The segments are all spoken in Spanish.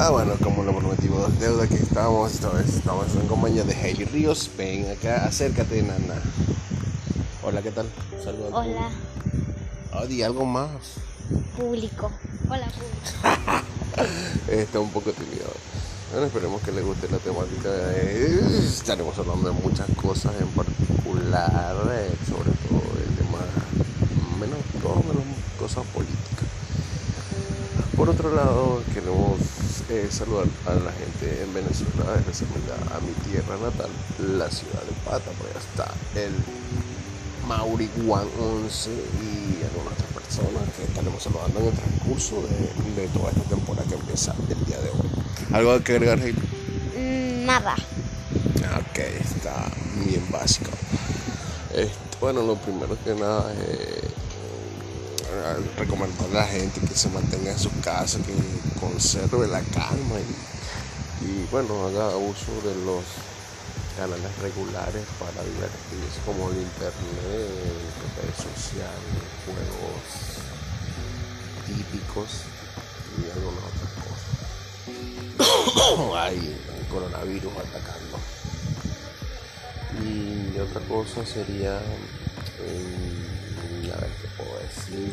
Ah, bueno, como lo prometimos, deuda que estamos, esta vez estamos en compañía de Heidi Ríos. Ven acá, acércate, nana. Hola, ¿qué tal? Saludos. Hola. Oh, di algo más. Público. Hola, público. Está un poco tímido. Bueno, esperemos que le guste la temática. estaremos hablando de muchas cosas en particular, eh, sobre todo el tema, menos, todo menos cosas políticas. Por otro lado, queremos eh, saludar a la gente en Venezuela, especialmente a mi tierra natal, la ciudad de Pata, por allá está el Mauri 11 y algunas otras personas que estaremos saludando en el transcurso de, toda esta temporada que empieza el día de hoy. ¿Algo que agregar, mm, Nada. Ok, está bien básico. bueno, lo primero que nada es recomendar a la gente que se mantenga en su casa, que conserve la calma y, bueno, haga uso de los canales regulares para divertirse como el internet, redes sociales, juegos típicos y algunas otras cosas. Hay coronavirus atacando. Y otra cosa sería eh, a ver qué puedo decir,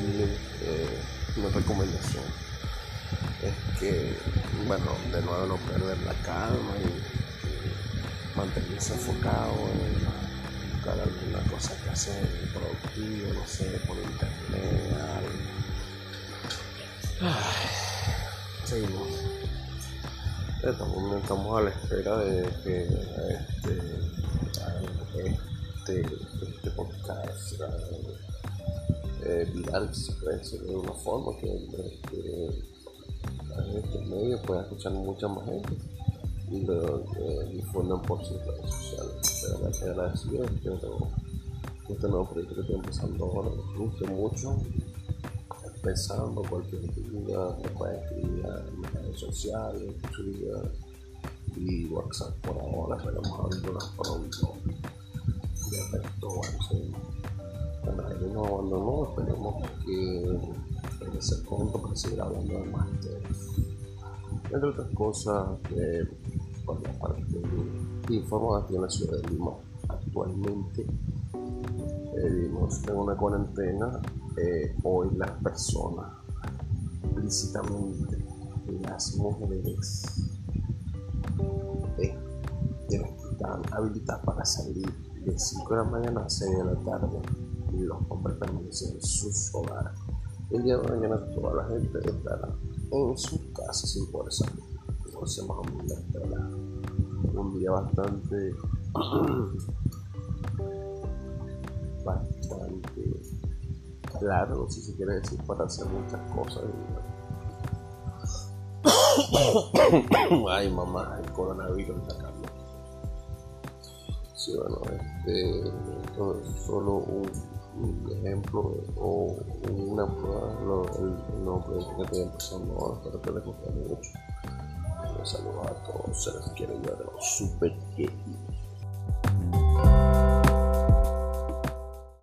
recomendación. Es que, bueno, de nuevo no perder la calma y, mantenerse enfocado en buscar alguna cosa que hacer productivo, no sé, por internet, seguimos. Estamos, estamos a la espera de que este, este, este podcast eh, viral, si puede de una forma, que, que en estos medios pueda escuchar mucha más gente y lo eh, difundan por sus redes sociales. Verdad que agradecido que este nuevo proyecto que estoy empezando ahora me guste mucho. Empezando cualquier duda, me puede escribir en mis redes sociales, Twitter y WhatsApp por ahora, pero vamos a abrirlas pronto. De resto, bueno, nos abandonó, esperemos que regrese pronto para seguir hablando de más Entre otras cosas, que por la parte informo aquí en la ciudad de Lima, actualmente. Eh, vivimos en una cuarentena, eh, hoy las personas, explícitamente las mujeres, eh, están habilitadas para salir de 5 de la mañana a 6 de la tarde y los hombres permanecen en sus hogares. El día de mañana toda la gente estará en su casa sin poder salir. Entonces más o un día bastante bastante largo si se quiere decir para hacer muchas cosas ay mamá el coronavirus está acá sí bueno este solo un ejemplo o una prueba lo, el, nuevo proyecto que estoy empezando ahora, que les guste mucho. Un saludo a todos, se les quiere yo de los super